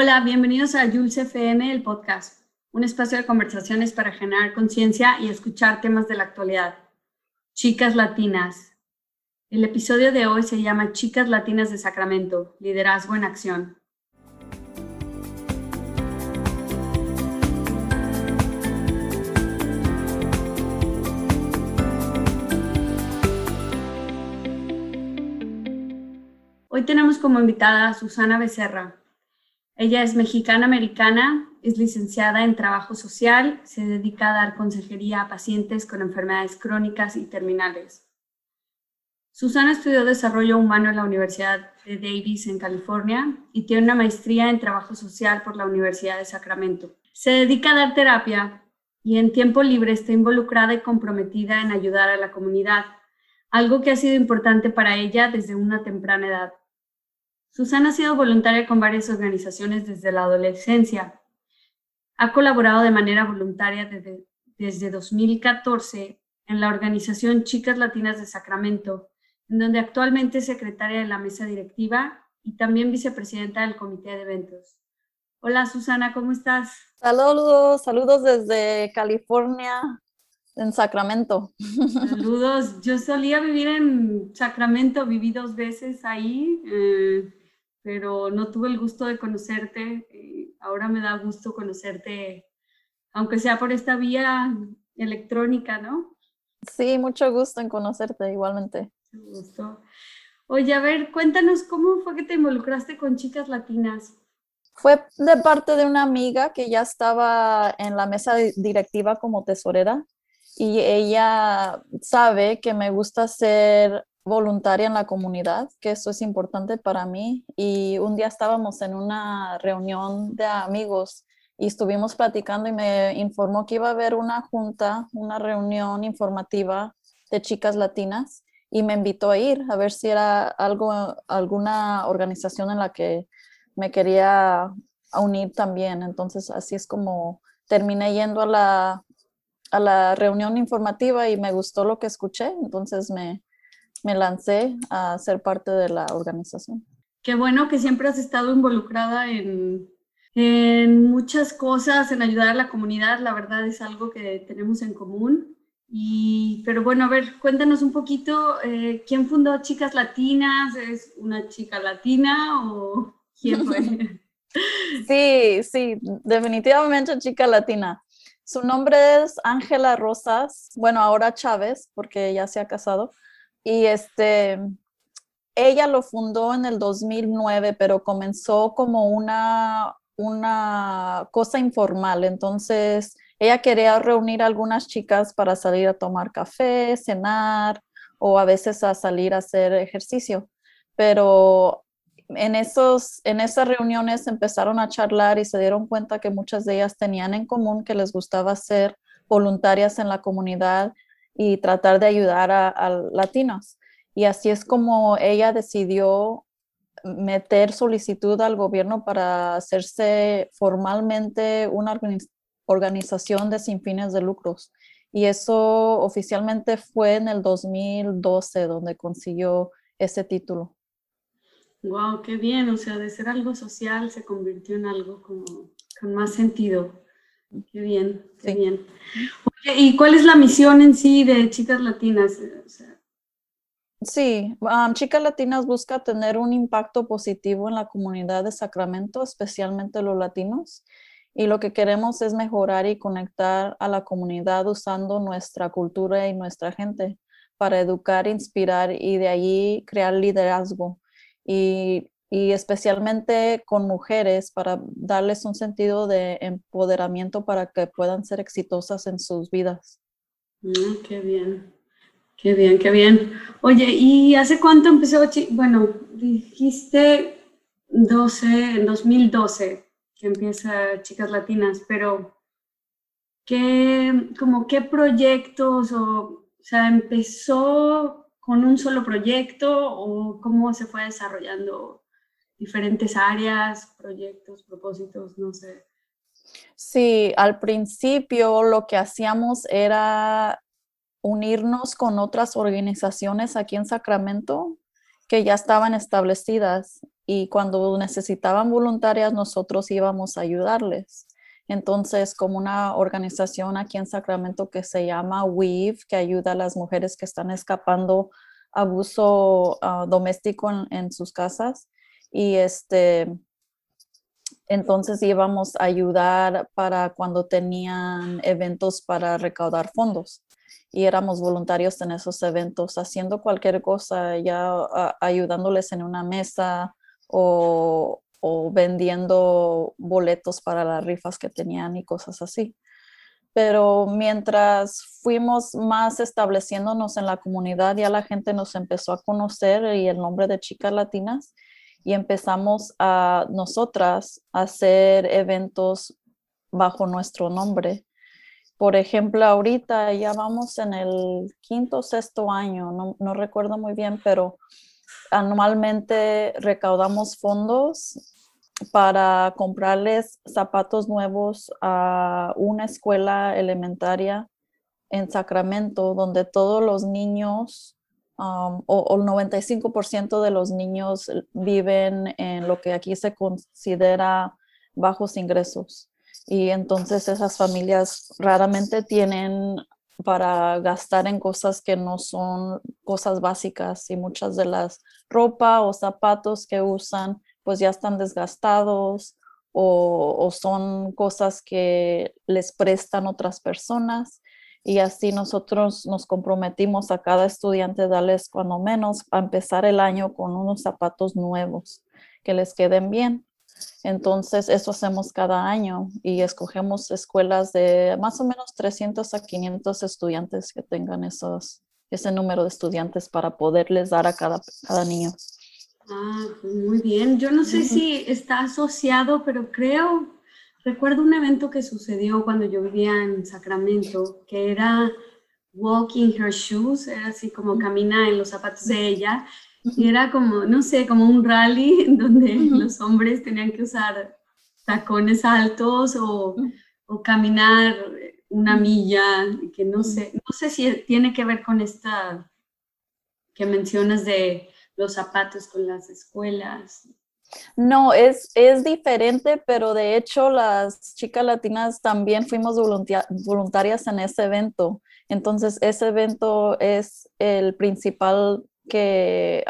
Hola, bienvenidos a Jules FM, el podcast, un espacio de conversaciones para generar conciencia y escuchar temas de la actualidad. Chicas Latinas. El episodio de hoy se llama Chicas Latinas de Sacramento, Liderazgo en Acción. Hoy tenemos como invitada a Susana Becerra, ella es mexicana-americana, es licenciada en trabajo social, se dedica a dar consejería a pacientes con enfermedades crónicas y terminales. Susana estudió desarrollo humano en la Universidad de Davis en California y tiene una maestría en trabajo social por la Universidad de Sacramento. Se dedica a dar terapia y en tiempo libre está involucrada y comprometida en ayudar a la comunidad, algo que ha sido importante para ella desde una temprana edad. Susana ha sido voluntaria con varias organizaciones desde la adolescencia. Ha colaborado de manera voluntaria desde, desde 2014 en la organización Chicas Latinas de Sacramento, en donde actualmente es secretaria de la mesa directiva y también vicepresidenta del comité de eventos. Hola Susana, ¿cómo estás? Saludos, saludos desde California, en Sacramento. Saludos, yo solía vivir en Sacramento, viví dos veces ahí. Eh, pero no tuve el gusto de conocerte. Y ahora me da gusto conocerte, aunque sea por esta vía electrónica, ¿no? Sí, mucho gusto en conocerte igualmente. Mucho gusto. Oye, a ver, cuéntanos cómo fue que te involucraste con chicas latinas. Fue de parte de una amiga que ya estaba en la mesa directiva como tesorera y ella sabe que me gusta ser voluntaria en la comunidad, que eso es importante para mí. Y un día estábamos en una reunión de amigos y estuvimos platicando y me informó que iba a haber una junta, una reunión informativa de chicas latinas y me invitó a ir a ver si era algo, alguna organización en la que me quería unir también. Entonces así es como terminé yendo a la, a la reunión informativa y me gustó lo que escuché. Entonces me, me lancé a ser parte de la organización. Qué bueno que siempre has estado involucrada en, en muchas cosas, en ayudar a la comunidad, la verdad es algo que tenemos en común. Y, pero bueno, a ver, cuéntanos un poquito, eh, ¿quién fundó Chicas Latinas? ¿Es una chica latina o quién fue? sí, sí, definitivamente chica latina. Su nombre es Ángela Rosas, bueno, ahora Chávez, porque ya se ha casado. Y este, ella lo fundó en el 2009, pero comenzó como una, una cosa informal. Entonces, ella quería reunir a algunas chicas para salir a tomar café, cenar o a veces a salir a hacer ejercicio. Pero en, esos, en esas reuniones empezaron a charlar y se dieron cuenta que muchas de ellas tenían en común que les gustaba ser voluntarias en la comunidad y tratar de ayudar a, latinos. Y así es como ella decidió meter solicitud al gobierno para hacerse formalmente una organización de sin fines de lucros. Y eso oficialmente fue en el 2012 donde consiguió ese título. Wow, qué bien. O sea, de ser algo social se convirtió en algo con más sentido. Qué bien, qué bien. ¿Y cuál es la misión en sí de Chicas Latinas? Sí, um, Chicas Latinas busca tener un impacto positivo en la comunidad de Sacramento, especialmente los latinos. Y lo que queremos es mejorar y conectar a la comunidad usando nuestra cultura y nuestra gente para educar, inspirar y de allí crear liderazgo. Y y especialmente con mujeres para darles un sentido de empoderamiento para que puedan ser exitosas en sus vidas. Mm, qué bien, qué bien, qué bien. Oye, ¿y hace cuánto empezó? Bueno, dijiste 12, en 2012 que empieza Chicas Latinas, pero ¿qué, como qué proyectos o, o sea, empezó con un solo proyecto o cómo se fue desarrollando diferentes áreas, proyectos, propósitos, no sé. Sí, al principio lo que hacíamos era unirnos con otras organizaciones aquí en Sacramento que ya estaban establecidas y cuando necesitaban voluntarias nosotros íbamos a ayudarles. Entonces, como una organización aquí en Sacramento que se llama WEAVE, que ayuda a las mujeres que están escapando abuso ah, doméstico en, sus casas. Y este, entonces íbamos a ayudar para cuando tenían eventos para recaudar fondos. Y éramos voluntarios en esos eventos, haciendo cualquier cosa, ya ayudándoles en una mesa o, o vendiendo boletos para las rifas que tenían y cosas así. Pero mientras fuimos más estableciéndonos en la comunidad, ya la gente nos empezó a conocer y el nombre de Chicas Latinas y empezamos a nosotras a hacer eventos bajo nuestro nombre. Por ejemplo, ahorita ya vamos en el quinto o sexto año, no, no recuerdo muy bien, pero anualmente recaudamos fondos para comprarles zapatos nuevos a una escuela elementaria en Sacramento, donde todos los niños um, o, el 95% de los niños viven en lo que aquí se considera bajos ingresos. Y entonces esas familias raramente tienen para gastar en cosas que no son cosas básicas y muchas de las ropa o zapatos que usan pues ya están desgastados o, son cosas que les prestan otras personas y así nosotros nos comprometimos a cada estudiante darles cuando menos a empezar el año con unos zapatos nuevos que les queden bien. Entonces, eso hacemos cada año y escogemos escuelas de más o menos 300 a 500 estudiantes que tengan esos, ese número de estudiantes para poderles dar a cada, cada niño. Ah, muy bien. Yo no sé si está asociado, pero creo, recuerdo un evento que sucedió cuando yo vivía en Sacramento, que era Walking Her Shoes, era así como camina en los zapatos de ella, y era como, no sé, como un rally en donde los hombres tenían que usar tacones altos o, o caminar una milla, que no sé, no sé si tiene que ver con esta que mencionas de los zapatos con las escuelas. No, es, es diferente, pero de hecho las chicas latinas también fuimos voluntarias en ese evento. Entonces, ese evento es el principal que,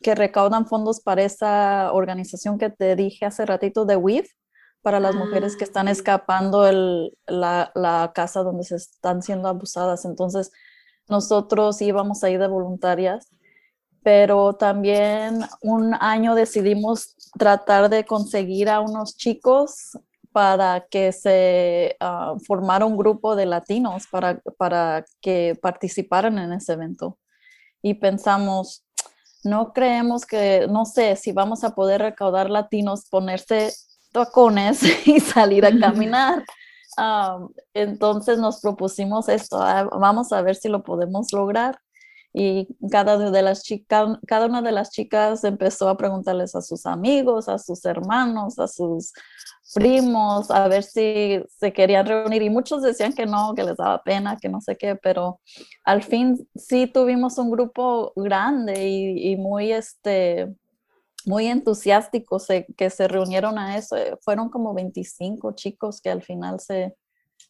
que recaudan fondos para esa organización que te dije hace ratito de WIF, para las mujeres que están ah, escapando el, la, la, casa donde se están siendo abusadas. Entonces, nosotros íbamos ahí de voluntarias pero también un año decidimos tratar de conseguir a unos chicos para que se uh, formara un grupo de latinos para, para que participaran en ese evento. Y pensamos, no creemos que, no sé, si vamos a poder recaudar latinos, ponerse tacones y salir a caminar. Um, entonces nos propusimos esto, ah, vamos a ver si lo podemos lograr y cada, de las cada una de las chicas empezó a preguntarles a sus amigos, a sus hermanos, a sus primos, a ver si se querían reunir y muchos decían que no, que les daba pena, que no sé qué, pero al fin sí tuvimos un grupo grande y, muy, este, muy entusiásticos que se reunieron a eso. Fueron como 25 chicos que al final se,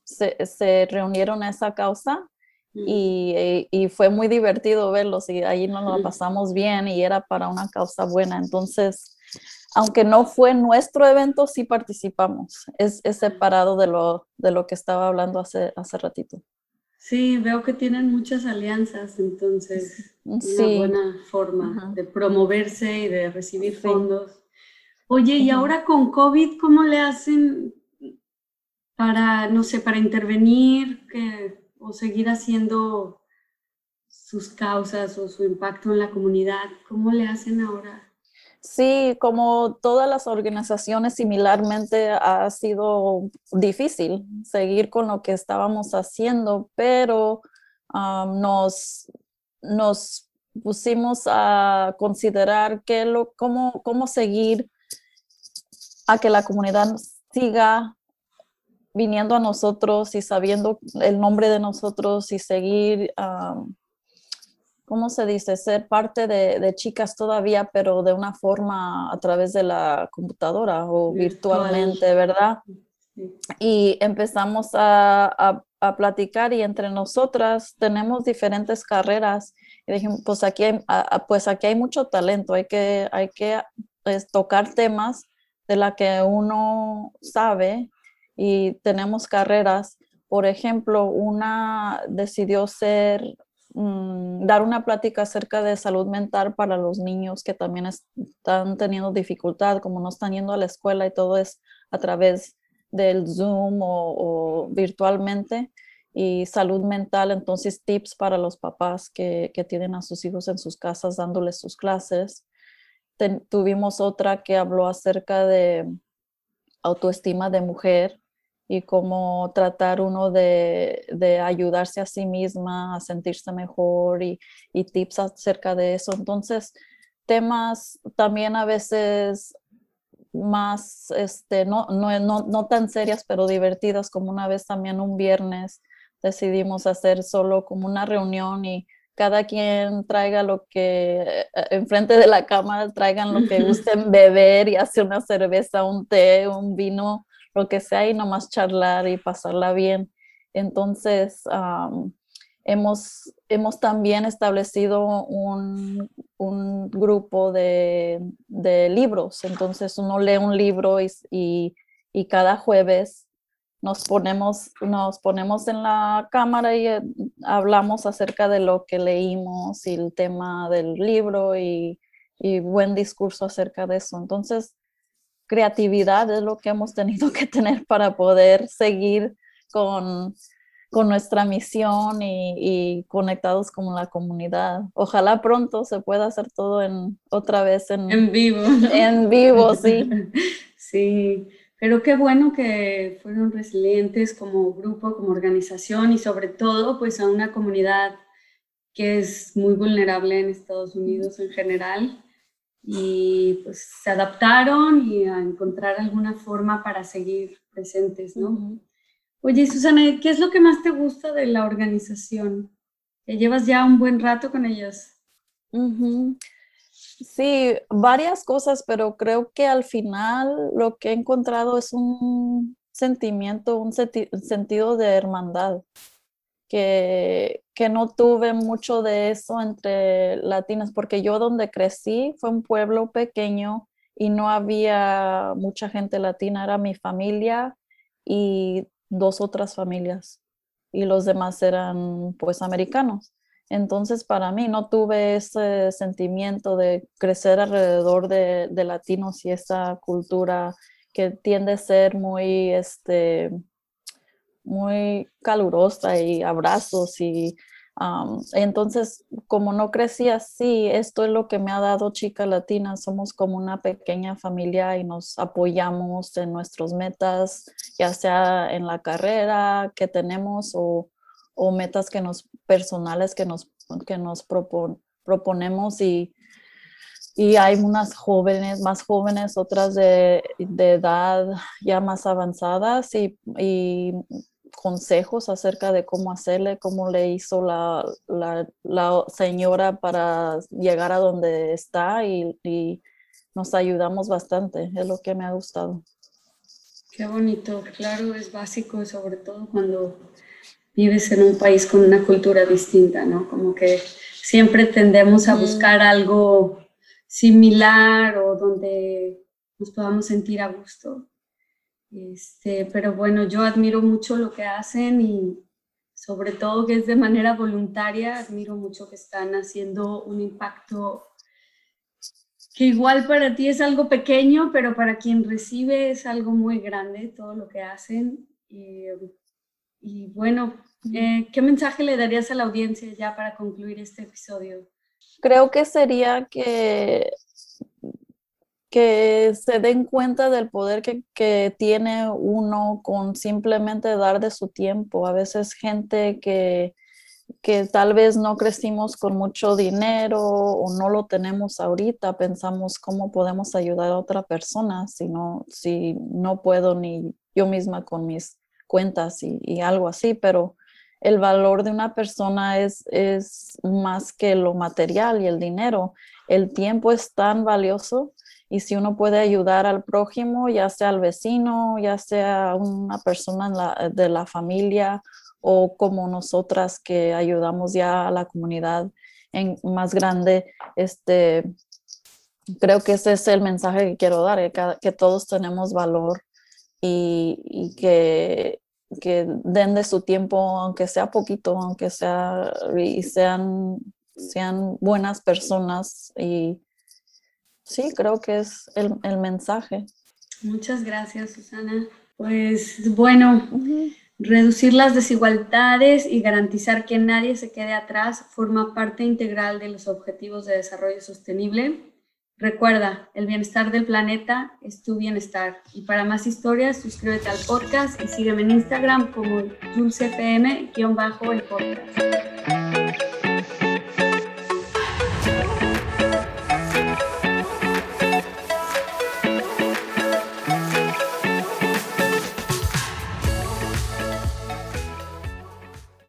se reunieron a esa causa eh, y, fue muy divertido verlos y ahí nos lo pasamos bien y era para una causa buena. Entonces, aunque no fue nuestro evento, sí participamos. Es, separado de lo, de lo que estaba hablando hace, hace ratito. Sí, veo que tienen muchas alianzas, entonces, una buena forma de promoverse y de recibir fondos. Oye, y ahora con COVID, ¿cómo le hacen para, no sé, para intervenir? Que o seguir haciendo sus causas o su impacto en la comunidad? ¿Cómo le hacen ahora? Sí, como todas las organizaciones similarmente ha sido difícil seguir con lo que estábamos haciendo, pero um, nos, nos pusimos a considerar que lo, cómo, cómo seguir a que la comunidad siga viniendo a nosotros y sabiendo el nombre de nosotros y seguir ¿cómo se dice? Ser parte de, chicas todavía, pero de una forma a través de la computadora o virtualmente, ¿verdad? Y empezamos a, platicar y entre nosotras tenemos diferentes carreras. Y dijimos, pues aquí hay, pues aquí hay mucho talento, hay que, hay que pues, tocar temas de la que uno sabe y tenemos carreras. Por ejemplo, una decidió ser Mm, dar una plática acerca de salud mental para los niños que también están teniendo dificultad, como no están yendo a la escuela y todo es a través del Zoom o, virtualmente. Y salud mental, entonces tips para los papás que, que tienen a sus hijos en sus casas dándoles sus clases. tuvimos otra que habló acerca de autoestima de mujer, y cómo tratar uno de, ayudarse a sí misma, a sentirse mejor y, tips acerca de eso. Entonces, temas también a veces más, este, no, no, no, tan serias, pero divertidas, como una vez también un viernes decidimos hacer solo como una reunión y cada quien traiga lo que, eh, enfrente de la cámara, traigan lo que gusten beber y hace una cerveza, un té, un vino lo que sea y nomás charlar y pasarla bien. Entonces, hemos, hemos también establecido un, un grupo de, de, libros. Entonces, uno lee un libro y, y, y, cada jueves nos ponemos, nos ponemos en la cámara y eh, hablamos acerca de lo que leímos y el tema del libro y, y buen discurso acerca de eso. Entonces, creatividad es lo que hemos tenido que tener para poder seguir con, nuestra misión y, conectados con la comunidad. Ojalá pronto se pueda hacer todo en otra vez en, en vivo. En vivo, sí. sí, pero qué bueno que fueron resilientes como grupo, como organización y sobre todo pues a una comunidad que es muy vulnerable en Estados Unidos en general y pues se adaptaron y a encontrar alguna forma para seguir presentes, ¿no? Oye, Susana, ¿qué es lo que más te gusta de la organización? Que llevas ya un buen rato con ellos. Sí, varias cosas, pero creo que al final lo que he encontrado es un sentimiento, un sentido de hermandad que, que no tuve mucho de eso entre latinas, porque yo donde crecí fue un pueblo pequeño y no había mucha gente latina, era mi familia y dos otras familias y los demás eran pues americanos. Entonces para mí no tuve ese sentimiento de crecer alrededor de, de latinos y esa cultura que tiende a ser muy, este, muy calurosa y abrazos y entonces como no crecí así, esto es lo que me ha dado Chica Latina, somos como una pequeña familia y nos apoyamos en nuestras metas, ya sea en la carrera que tenemos o, metas que nos personales que nos, que nos proponemos y, y hay unas jóvenes, más jóvenes, otras de, edad ya más avanzadas y consejos acerca de cómo hacerle, cómo le hizo la, señora para llegar a donde está y, nos ayudamos bastante, es lo que me ha gustado. Qué bonito, claro, es básico, sobre todo cuando vives en un país con una cultura distinta, ¿no? Como que siempre tendemos a buscar algo similar o donde nos podamos sentir a gusto. Este, pero bueno, yo admiro mucho lo que hacen y sobre todo que es de manera voluntaria, admiro mucho que están haciendo un impacto que igual para ti es algo pequeño, pero para quien recibe es algo muy grande todo lo que hacen. Y, bueno, eh, ¿qué mensaje le darías a la audiencia ya para concluir este episodio? Creo que sería que que se den cuenta del poder que, tiene uno con simplemente dar de su tiempo. A veces gente que, que tal vez no crecimos con mucho dinero o no lo tenemos ahorita, pensamos cómo podemos ayudar a otra persona si no, si no puedo ni yo misma con mis cuentas y, algo así, pero el valor de una persona es, es más que lo material y el dinero. El tiempo es tan valioso y si uno puede ayudar al prójimo, ya sea al vecino, ya sea una persona de la familia o como nosotras que ayudamos ya a la comunidad en, más grande, este, creo que ese es el mensaje que quiero dar, que, todos tenemos valor y, que, que, den de su tiempo, aunque sea poquito, aunque sea, y sean, sean buenas personas y sí, creo que es el, el mensaje. Muchas gracias, Susana. Pues bueno, reducir las desigualdades y garantizar que nadie se quede atrás forma parte integral de los Objetivos de Desarrollo Sostenible. Recuerda, el bienestar del planeta es tu bienestar. Y para más historias, suscríbete al podcast y sígueme en Instagram como dulcefm-el podcast.